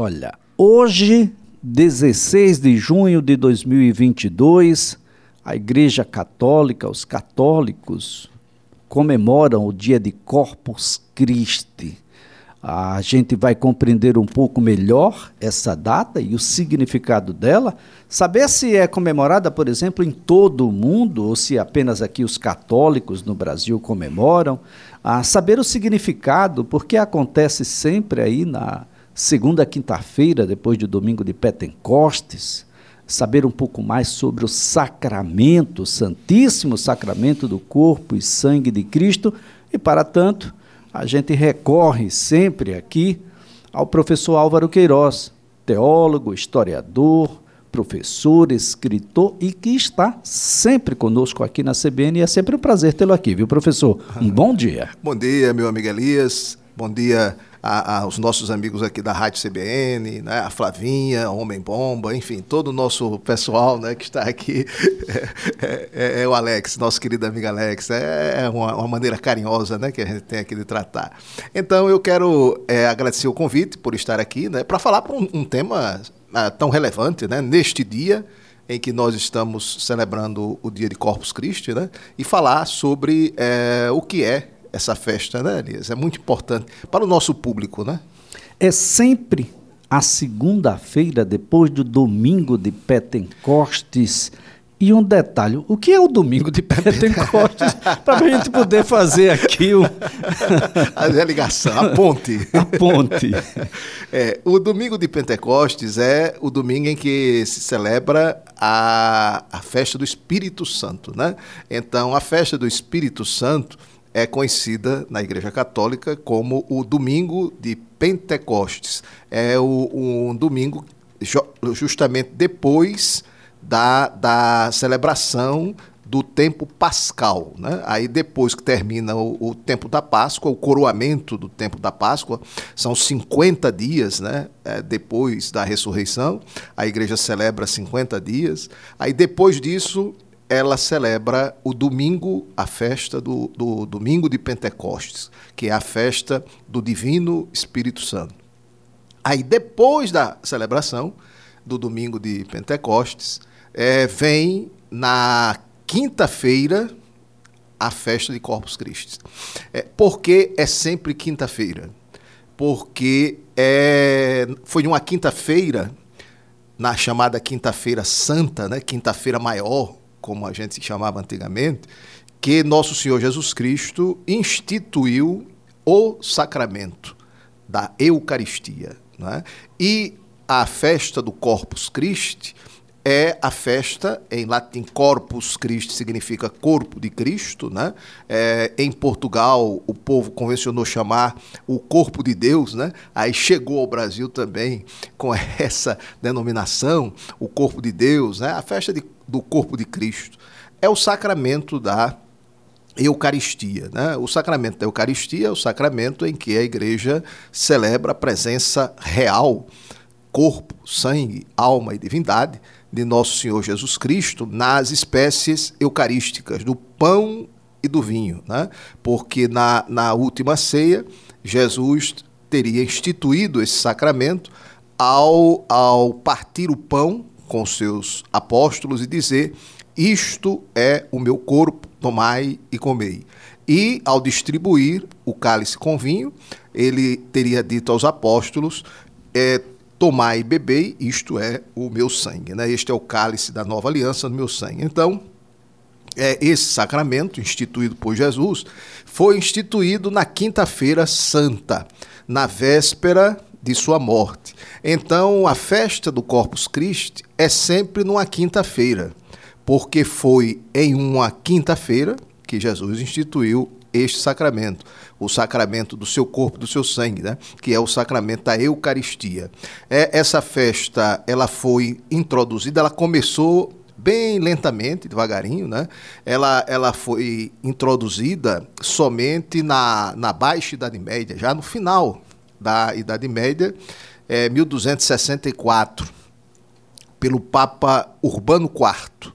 Olha, hoje, 16 de junho de 2022, a Igreja Católica, os católicos, comemoram o dia de Corpus Christi. A gente vai compreender um pouco melhor essa data e o significado dela, saber se é comemorada, por exemplo, em todo o mundo ou se apenas aqui os católicos no Brasil comemoram, a saber o significado, porque acontece sempre aí na segunda quinta-feira, depois do domingo de Pentecostes, saber um pouco mais sobre o sacramento, o santíssimo sacramento do corpo e sangue de Cristo, e para tanto, a gente recorre sempre aqui ao professor Álvaro Queiroz, teólogo, historiador, professor, escritor e que está sempre conosco aqui na CBN e é sempre um prazer tê-lo aqui, viu, professor? Um bom dia. Bom dia, meu amigo Elias. Bom dia a, aos nossos amigos aqui da Rádio CBN, né, a Flavinha, Homem Bomba, enfim, todo o nosso pessoal né, que está aqui. É, é, é o Alex, nosso querido amigo Alex. É, uma, uma, maneira carinhosa né, que a gente tem aqui de tratar. Então, eu quero é, agradecer o convite por estar aqui né, para falar por um, um tema uh, tão relevante né, neste dia em que nós estamos celebrando o dia de Corpus Christi, né, e falar sobre é, o que é essa festa, né, Elias? É muito importante para o nosso público, né? É sempre a segunda-feira, depois do domingo de Pentecostes. E um detalhe, o que é o domingo de Pentecostes? para a gente poder fazer aqui o... a ligação, a ponte. A ponte. É, o domingo de Pentecostes é o domingo em que se celebra a, a festa do Espírito Santo, né? Então, a festa do Espírito Santo é conhecida na Igreja Católica como o Domingo de Pentecostes. É o, um domingo justamente depois da, da celebração do tempo pascal. Né? Aí depois que termina o, o, tempo da Páscoa, o coroamento do tempo da Páscoa, são 50 dias né? É, depois da ressurreição, a igreja celebra 50 dias. Aí depois disso ela celebra o domingo, a festa do, do domingo de Pentecostes, que é a festa do Divino Espírito Santo. Aí, depois da celebração do domingo de Pentecostes, é, vem na quinta-feira a festa de Corpus Christi. É, por que é sempre quinta-feira? Porque é, foi uma quinta-feira, na chamada Quinta-feira Santa, né, Quinta-feira Maior, como a gente se chamava antigamente, que nosso Senhor Jesus Cristo instituiu o sacramento da Eucaristia. Né? E a festa do Corpus Christi é a festa, em latim Corpus Christi significa corpo de Cristo, né? É, em Portugal o povo convencionou chamar o corpo de Deus, né? Aí chegou ao Brasil também com essa denominação, o corpo de Deus, né? A festa de, do corpo de Cristo é o sacramento da Eucaristia. Né? O sacramento da Eucaristia é o sacramento em que a igreja celebra a presença real, corpo, sangue, alma e divindade de nosso Senhor Jesus Cristo nas espécies eucarísticas, do pão e do vinho, né? porque na, na última ceia, Jesus teria instituído esse sacramento ao, ao partir o pão com seus apóstolos e dizer: Isto é o meu corpo, tomai e comei. E ao distribuir o cálice com vinho, ele teria dito aos apóstolos: é, tomai e bebei, isto é o meu sangue. Né? Este é o cálice da nova aliança do meu sangue. Então, é, esse sacramento, instituído por Jesus, foi instituído na Quinta-feira Santa, na véspera de sua morte. Então, a festa do Corpus Christi é sempre numa quinta-feira, porque foi em uma quinta-feira que Jesus instituiu este sacramento, o sacramento do seu corpo, do seu sangue, né? que é o sacramento da Eucaristia. É, essa festa ela foi introduzida, ela começou bem lentamente, devagarinho, né? Ela, ela foi introduzida somente na, na Baixa Idade Média, já no final da Idade Média, é, 1264, pelo Papa Urbano IV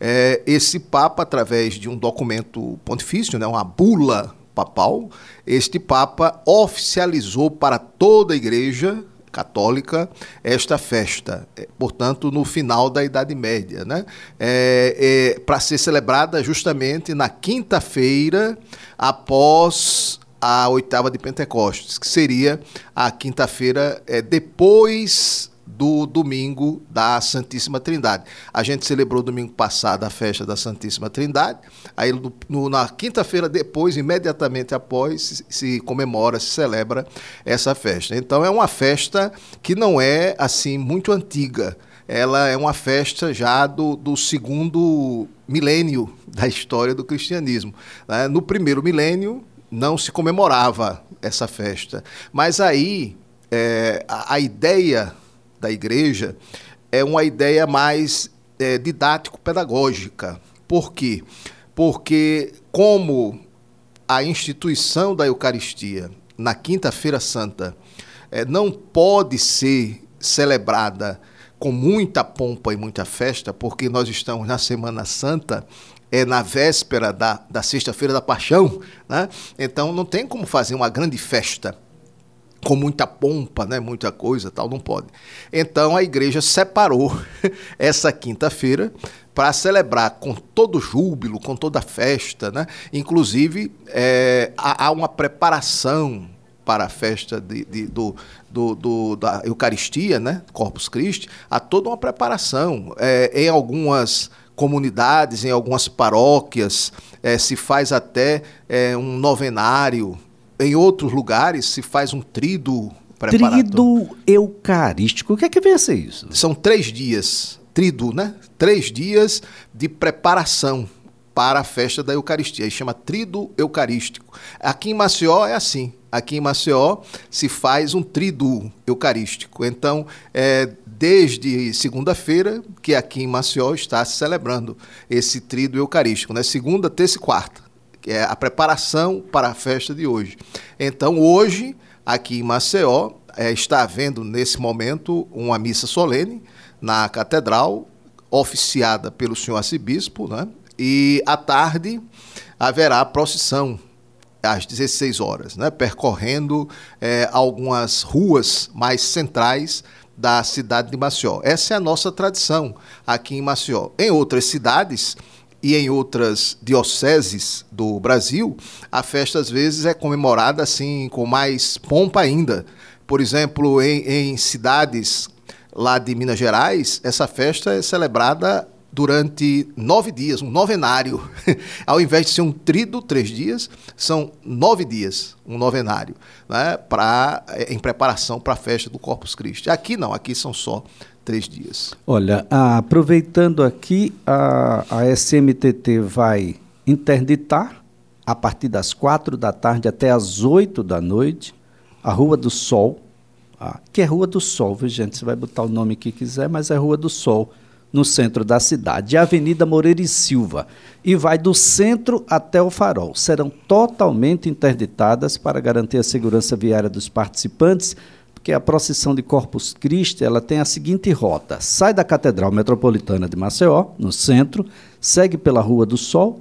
é, esse Papa, através de um documento pontifício, né, uma bula papal, este Papa oficializou para toda a igreja Católica esta festa, é, portanto, no final da Idade Média, né? É, é, para ser celebrada justamente na quinta-feira após a oitava de Pentecostes, que seria a quinta-feira é, depois do domingo da Santíssima Trindade. A gente celebrou domingo passado a festa da Santíssima Trindade, aí no, na quinta-feira depois, imediatamente após, se, se, comemora, se celebra essa festa. Então é uma festa que não é assim muito antiga. Ela é uma festa já do, do segundo milênio da história do cristianismo. Né? No primeiro milênio não se comemorava essa festa, mas aí é, a, a ideia da igreja é uma ideia mais é, didático-pedagógica. Por quê? Porque, como a instituição da Eucaristia na Quinta-feira Santa é, não pode ser celebrada com muita pompa e muita festa, porque nós estamos na Semana Santa, é na véspera da, da Sexta-feira da Paixão, né? então não tem como fazer uma grande festa com muita pompa, né, muita coisa, tal, não pode. Então a igreja separou essa quinta-feira para celebrar com todo júbilo, com toda festa, né? Inclusive é, há, uma preparação para a festa de, de, do, do, do, da Eucaristia, né? Corpus Christi, há toda uma preparação é, em algumas comunidades, em algumas paróquias, é, se faz até é, um novenário em outros lugares se faz um trido Trido eucarístico. O que é que vem a ser isso? São três dias, trido, né? Três dias de preparação para a festa da Eucaristia. Aí chama trido eucarístico. Aqui em Maceió é assim. Aqui em Maceió se faz um trido eucarístico. Então, é, desde segunda-feira que aqui em Maceió está se celebrando esse trido eucarístico, né? Segunda, terça e quarta que é a preparação para a festa de hoje. Então, hoje, aqui em Maceió, é, está havendo nesse momento uma missa solene na catedral, oficiada pelo senhor arcebispo, né? e à tarde haverá a procissão às 16 horas, né? percorrendo é, algumas ruas mais centrais da cidade de Maceió. Essa é a nossa tradição aqui em Maceió. Em outras cidades, e em outras dioceses do Brasil, a festa às vezes é comemorada assim com mais pompa ainda. Por exemplo, em, em cidades lá de Minas Gerais, essa festa é celebrada durante nove dias, um novenário. Ao invés de ser um trido, três dias, são nove dias, um novenário, né, pra, em preparação para a festa do Corpus Christi. Aqui não, aqui são só três dias. Olha, aproveitando aqui, a, a SMTT vai interditar a partir das quatro da tarde até as oito da noite a Rua do Sol, ah, que é Rua do Sol, viu gente? Você vai botar o nome que quiser, mas é Rua do Sol, no centro da cidade. A Avenida Moreira e Silva. E vai do centro até o farol. Serão totalmente interditadas para garantir a segurança viária dos participantes porque a procissão de Corpus Christi ela tem a seguinte rota: sai da Catedral Metropolitana de Maceió, no centro, segue pela Rua do Sol,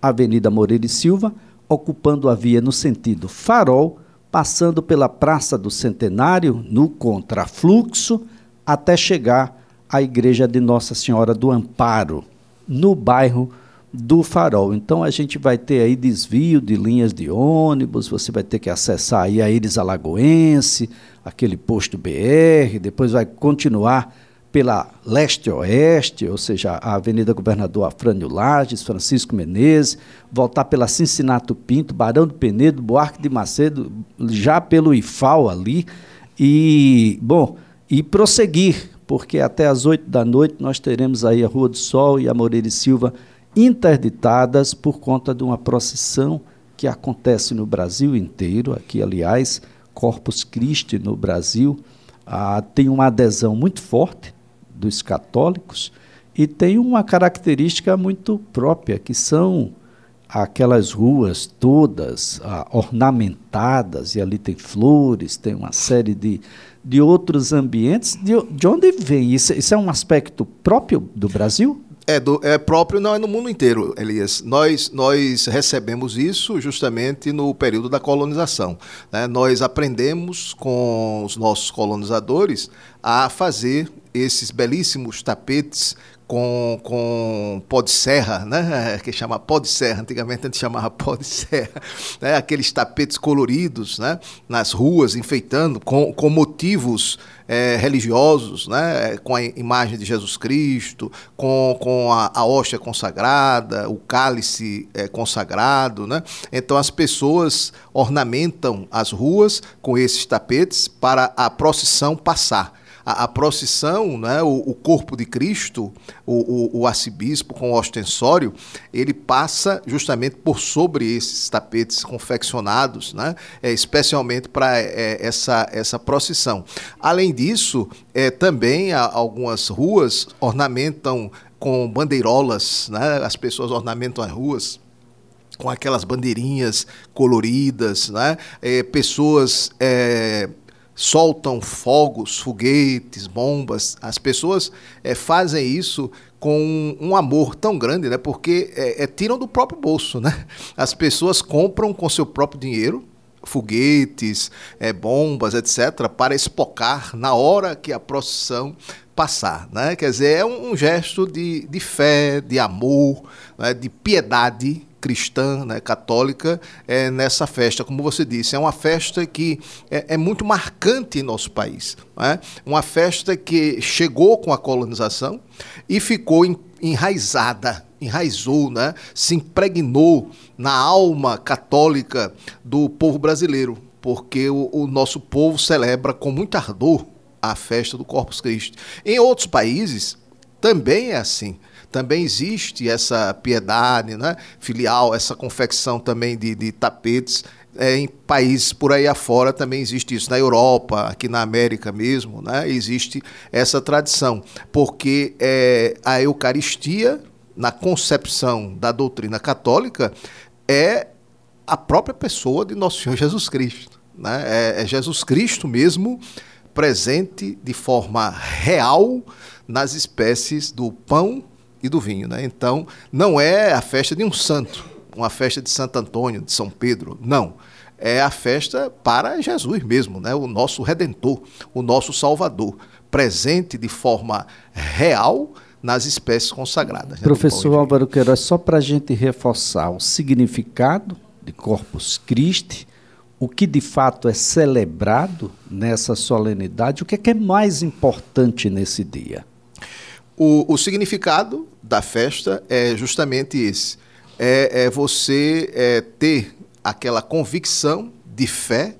Avenida Moreira e Silva, ocupando a via no sentido Farol, passando pela Praça do Centenário, no contrafluxo, até chegar à Igreja de Nossa Senhora do Amparo, no bairro do farol. Então a gente vai ter aí desvio de linhas de ônibus, você vai ter que acessar aí a Iris Alagoense, aquele posto BR, depois vai continuar pela leste-oeste, ou seja, a Avenida Governador Afrânio Lages, Francisco Menezes, voltar pela Cincinnato Pinto, Barão do Penedo, Buarque de Macedo, já pelo IFAL ali, e, bom, e prosseguir, porque até às oito da noite nós teremos aí a Rua do Sol e a Moreira e Silva interditadas por conta de uma procissão que acontece no Brasil inteiro. Aqui, aliás, Corpus Christi no Brasil ah, tem uma adesão muito forte dos católicos e tem uma característica muito própria, que são aquelas ruas todas ah, ornamentadas, e ali tem flores, tem uma série de, de outros ambientes. De, de onde vem? Isso, isso é um aspecto próprio do Brasil? É, do, é próprio, não é no mundo inteiro, Elias. Nós, nós recebemos isso justamente no período da colonização. Né? Nós aprendemos com os nossos colonizadores a fazer esses belíssimos tapetes com, com pó de serra, né? que chama pó de serra, antigamente a gente chamava pó de serra, né? aqueles tapetes coloridos né? nas ruas, enfeitando com, com motivos é, religiosos, né? com a imagem de Jesus Cristo, com, com a, a hóstia consagrada, o cálice é, consagrado. Né? Então as pessoas ornamentam as ruas com esses tapetes para a procissão passar a, a procissão, né, o, o, corpo de Cristo, o, o, o arcebispo com o ostensório, ele passa justamente por sobre esses tapetes confeccionados, né, é, especialmente para é, essa, essa procissão. Além disso, é, também algumas ruas ornamentam com bandeirolas, né, as pessoas ornamentam as ruas com aquelas bandeirinhas coloridas, né? É, pessoas é, soltam fogos, foguetes, bombas. As pessoas é, fazem isso com um amor tão grande, né? Porque é, é, tiram do próprio bolso, né? As pessoas compram com seu próprio dinheiro foguetes, é, bombas, etc., para espocar na hora que a procissão passar. Né? Quer dizer, é um, gesto de, de fé, de amor, né? de piedade cristã, né, católica, é, nessa festa. Como você disse, é uma festa que é, é muito marcante em nosso país. Né? Uma festa que chegou com a colonização e ficou enraizada, enraizou, né? se impregnou na alma católica do povo brasileiro, porque o, o nosso povo celebra com muito ardor a festa do Corpus Christi. Em outros países também é assim também existe essa piedade né, filial, essa confecção também de, de tapetes. É, em países por aí afora também existe isso. Na Europa, aqui na América mesmo, né, existe essa tradição. Porque é, a Eucaristia, na concepção da doutrina católica, é a própria pessoa de nosso Senhor Jesus Cristo. Né? É, é Jesus Cristo mesmo presente de forma real nas espécies do pão e do vinho. Né? Então, não é a festa de um santo, uma festa de Santo Antônio, de São Pedro, não. É a festa para Jesus mesmo, né? o nosso Redentor, o nosso Salvador, presente de forma real nas espécies consagradas. Né? Professor Álvaro Queiroz, só para a gente reforçar o significado de Corpus Christi, o que de fato é celebrado nessa solenidade, o que é, que é mais importante nesse dia? O, o significado da festa é justamente esse: é, é você é, ter aquela convicção de fé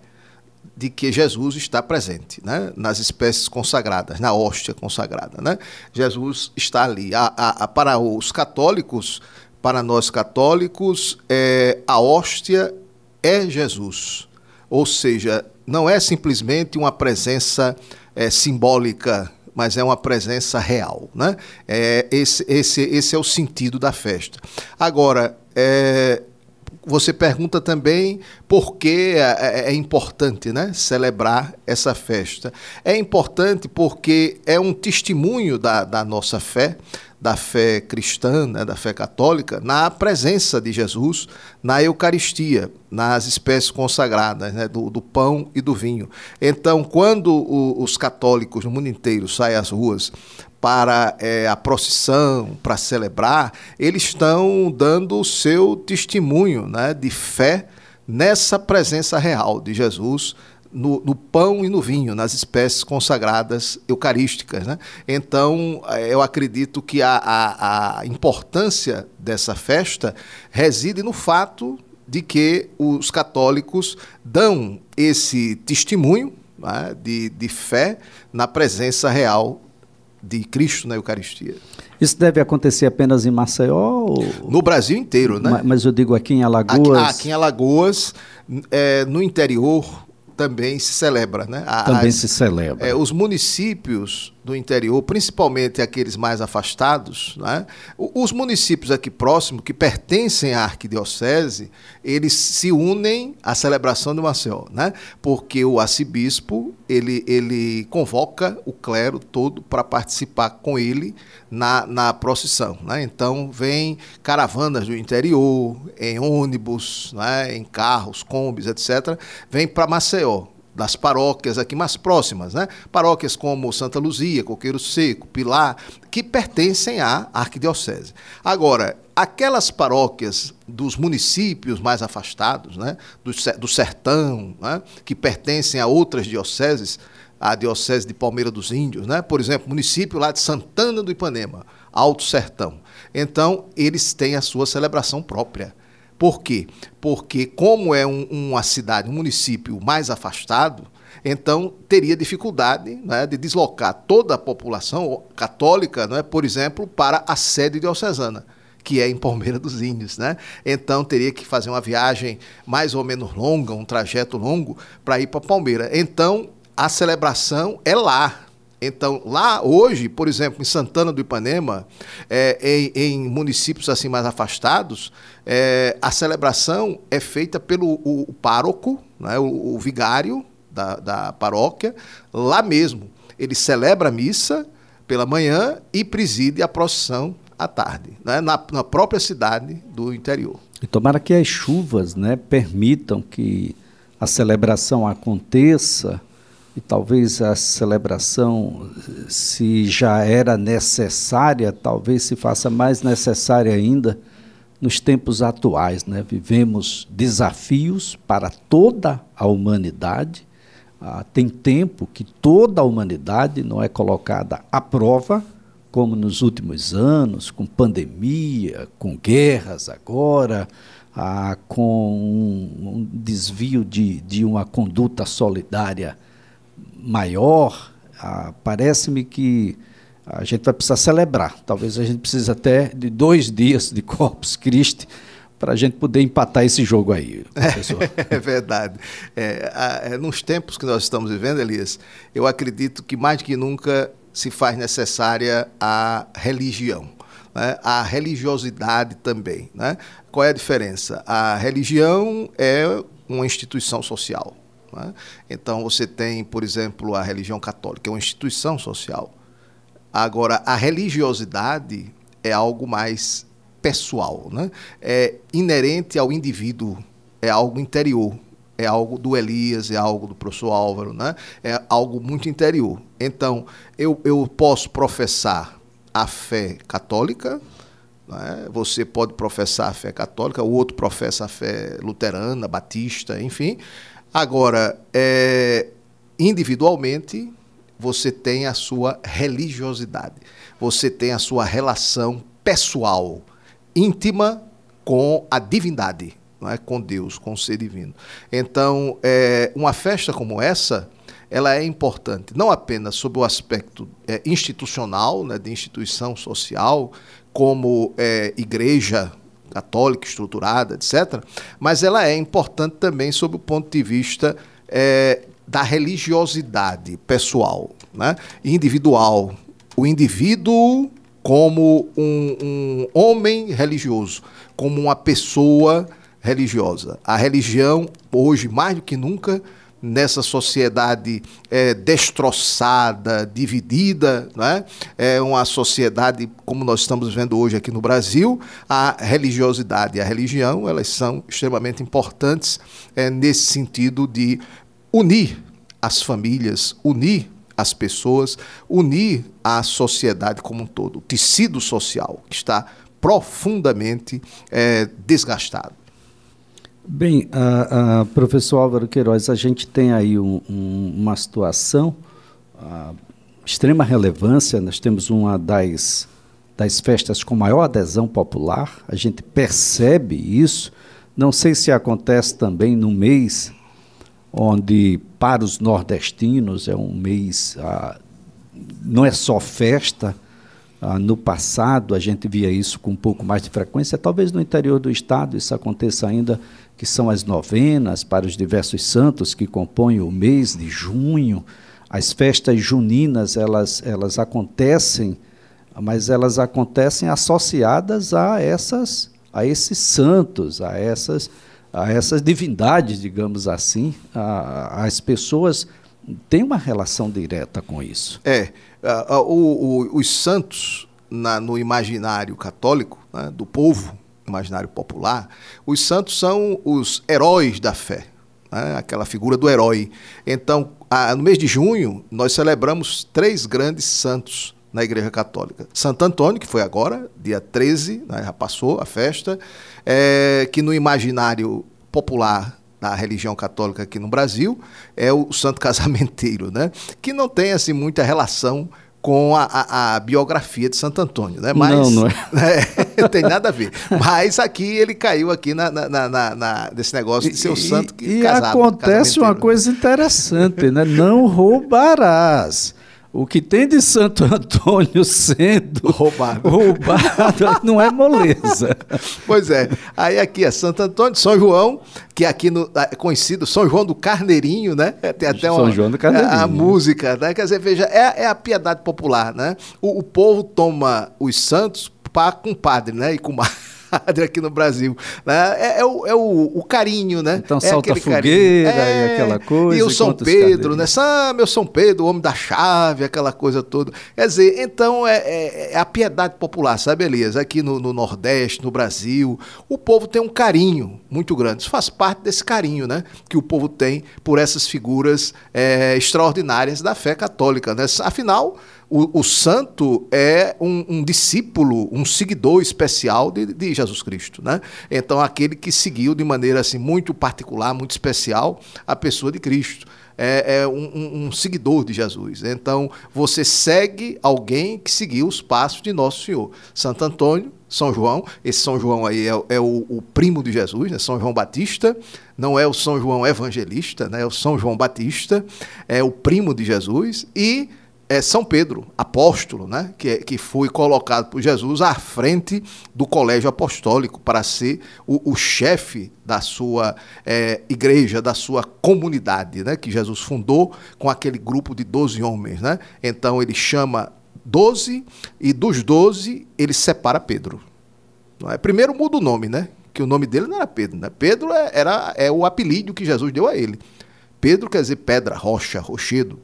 de que Jesus está presente, né? nas espécies consagradas, na hóstia consagrada. Né? Jesus está ali. A, a, a, para os católicos, para nós católicos, é, a hóstia é Jesus. Ou seja, não é simplesmente uma presença é, simbólica mas é uma presença real. Né? É, esse, esse, esse é o sentido da festa. Agora, é, você pergunta também por que é, é, é, importante né, celebrar essa festa. É importante porque é um testemunho da, da nossa fé, da fé cristã, né, da fé católica, na presença de Jesus na Eucaristia, nas espécies consagradas, né, do, do, pão e do vinho. Então, quando o, os católicos no mundo inteiro saem às ruas para é, a procissão, para celebrar, eles estão dando o seu testemunho né, de fé nessa presença real de Jesus no, no, pão e no vinho, nas espécies consagradas eucarísticas. Né? Então, eh, eu acredito que a, a, a importância dessa festa reside no fato de que os católicos dão esse testemunho né, de, de fé na presença real de Cristo na Eucaristia. Isso deve acontecer apenas em Maceió? Ou... No Brasil inteiro, né? Mas eu digo aqui em Alagoas. Aqui, aqui em Alagoas, é, no interior, também se celebra. Né? Também se celebra. É, os municípios do interior, principalmente aqueles mais afastados, né? os municípios aqui próximos, que pertencem à arquidiocese, eles se unem à celebração de Maceió, né? porque o arcebispo ele, ele convoca o clero todo para participar com ele na, na procissão. Né? Então, vem caravanas do interior, em ônibus, né? em carros, combis, etc., vem para Maceió das paróquias aqui mais próximas, né? Paróquias como Santa Luzia, Coqueiro Seco, Pilar, que pertencem à arquidiocese. Agora, aquelas paróquias dos municípios mais afastados, né? do, do sertão, né? que pertencem a outras dioceses, a diocese de Palmeira dos Índios, né? por exemplo, município lá de Santana do Ipanema, Alto Sertão. Então, eles têm a sua celebração própria. Por quê? Porque, como é um, uma cidade, um município mais afastado, então teria dificuldade né, de deslocar toda a população católica, né, por exemplo, para a sede diocesana que é em Palmeira dos Índios, né? Então teria que fazer uma viagem mais ou menos longa, um trajeto longo para ir para Palmeira. Então a celebração é lá, então, lá hoje, por exemplo, em Santana do Ipanema, é, em, em, municípios assim mais afastados, é, a celebração é feita pelo o, o pároco, né, o, o vigário da, da paróquia, lá mesmo. Ele celebra a missa pela manhã e preside a procissão à tarde, né, na, na própria cidade do interior. E tomara que as chuvas né, permitam que a celebração aconteça e talvez a celebração, se já era necessária, talvez se faça mais necessária ainda nos tempos atuais. Né? Vivemos desafios para toda a humanidade. Ah, tem tempo que toda a humanidade não é colocada à prova, como nos últimos anos, com pandemia, com guerras agora, ah, com um, um desvio de, de uma conduta solidária maior, ah, parece-me que a gente vai precisar celebrar. Talvez a gente precise até de dois dias de Corpus Christi para a gente poder empatar esse jogo aí, professor. É, verdade. É, é, nos tempos que nós estamos vivendo, Elias, eu acredito que mais que nunca se faz necessária a religião. Né? A religiosidade também. Né? Qual é a diferença? A religião é uma instituição social. Né? Então, você tem, por exemplo, a religião católica, é uma instituição social. Agora, a religiosidade é algo mais pessoal, né? é inerente ao indivíduo, é algo interior, é algo do Elias, é algo do professor Álvaro, né? é algo muito interior. Então, eu, eu posso professar a fé católica, né? você pode professar a fé católica, o outro professa a fé luterana, batista, enfim, Agora, é, individualmente, você tem a sua religiosidade, você tem a sua relação pessoal, íntima com a divindade, não é? com Deus, com o ser divino. Então, é, uma festa como essa, ela é importante, não apenas sob o aspecto é, institucional, né, de instituição social, como é, igreja católica, estruturada, etc., mas ela é importante também sob o ponto de vista é, da religiosidade pessoal, né? individual. O indivíduo como um, um homem religioso, como uma pessoa religiosa. A religião, hoje, mais do que nunca, nessa sociedade é, destroçada, dividida, né? é uma sociedade como nós estamos vendo hoje aqui no Brasil, a religiosidade e a religião elas são extremamente importantes é, nesse sentido de unir as famílias, unir as pessoas, unir a sociedade como um todo, o tecido social que está profundamente é, desgastado. Bem, a, a, professor Álvaro Queiroz, a gente tem aí um, um, uma situação de extrema relevância. Nós temos uma das, das festas com maior adesão popular, a gente percebe isso. Não sei se acontece também no mês onde, para os nordestinos, é um mês, não é só festa, ah, no passado, a gente via isso com um pouco mais de frequência, talvez no interior do estado isso aconteça ainda, que são as novenas para os diversos santos que compõem o mês de junho. as festas juninas, elas, elas acontecem, mas elas acontecem associadas a essas a esses santos, a essas a essas divindades, digamos assim, a, as pessoas têm uma relação direta com isso. É, uh, o, o, os santos na, no imaginário católico né, do povo, imaginário popular, os santos são os heróis da fé, né, aquela figura do herói. Então, a, no mês de junho, nós celebramos três grandes santos na Igreja Católica. Santo Antônio, que foi agora, dia 13, né, já passou a festa, é, que no imaginário popular da religião católica aqui no Brasil é o santo casamenteiro, né? que não tem assim muita relação com a, a, a, biografia de Santo Antônio, né? Mas, não, não é. é. tem nada a ver. Mas aqui ele caiu aqui na, na, na, na desse negócio de ser o santo que E, e acontece uma coisa interessante, né? Não roubarás. O que tem de Santo Antônio sendo roubado, roubado não é moleza. Pois é. Aí aqui é Santo Antônio, São João, que aqui no, é conhecido São João do Carneirinho, né? Tem até uma, São João do Carneirinho. A, a música, né? Quer dizer, veja, é, é a piedade popular, né? O, o povo toma os santos para com padre, né? E com padre aqui no Brasil. Né? É, é, o, é o, o, carinho, né? Então é salta fogueira é, e aquela coisa. E o São Pedro, né? São, meu São Pedro, o homem da chave, aquela coisa toda. Quer dizer, então é, é, é a piedade popular, sabe, Elias? Aqui no, no, Nordeste, no Brasil, o povo tem um carinho muito grande. Isso faz parte desse carinho, né? Que o povo tem por essas figuras é, extraordinárias da fé católica, né? Afinal, o, o santo é um, um, discípulo, um seguidor especial de, de, Jesus Cristo, né? Então aquele que seguiu de maneira assim muito particular, muito especial a pessoa de Cristo. É, é um, um, seguidor de Jesus. Então você segue alguém que seguiu os passos de nosso Senhor. Santo Antônio, São João, esse São João aí é, é o, o, primo de Jesus, né? São João Batista, não é o São João Evangelista, né? é o São João Batista, é o primo de Jesus e é São Pedro, apóstolo, né, que, que foi colocado por Jesus à frente do colégio apostólico para ser o, o chefe da sua é, igreja, da sua comunidade, né, que Jesus fundou com aquele grupo de 12 homens. Né? Então ele chama 12 e dos 12 ele separa Pedro. É? Primeiro muda o nome, né? que o nome dele não era Pedro. Né? Pedro é, era, é o apelido que Jesus deu a ele. Pedro quer dizer pedra, rocha, rochedo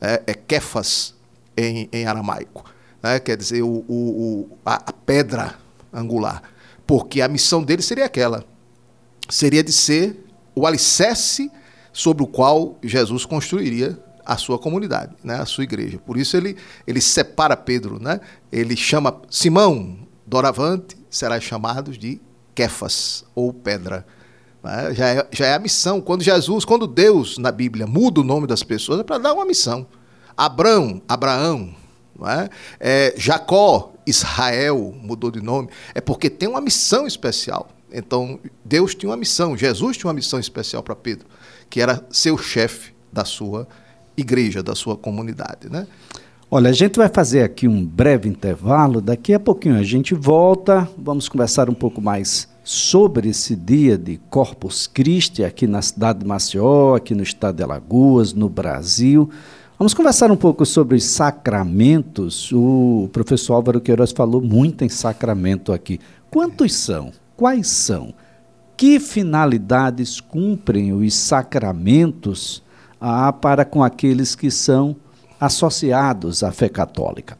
é, é Kefas em, em aramaico. Né? Quer dizer, o, o, a, a pedra angular. Porque a missão dele seria aquela: seria de ser o alicerce sobre o qual Jesus construiria a sua comunidade, né, a sua igreja. Por isso ele, ele separa Pedro, né? ele chama Simão, doravante será chamado de Kefas, ou pedra. Né? Já, é, já é a missão. Quando Jesus, quando Deus na Bíblia muda o nome das pessoas, é para dar uma missão. Abrão, Abraão, é? É, Jacó, Israel, mudou de nome, é porque tem uma missão especial. Então, Deus tinha uma missão, Jesus tinha uma missão especial para Pedro, que era ser o chefe da sua igreja, da sua comunidade. Né? Olha, a gente vai fazer aqui um breve intervalo, daqui a pouquinho a gente volta, vamos conversar um pouco mais sobre esse dia de Corpus Christi aqui na cidade de Maceió, aqui no estado de Alagoas, no Brasil. Vamos conversar um pouco sobre os sacramentos. O professor Álvaro Queiroz falou muito em sacramento aqui. Quantos são? Quais são? Que finalidades cumprem os sacramentos ah, para com aqueles que são associados à fé católica?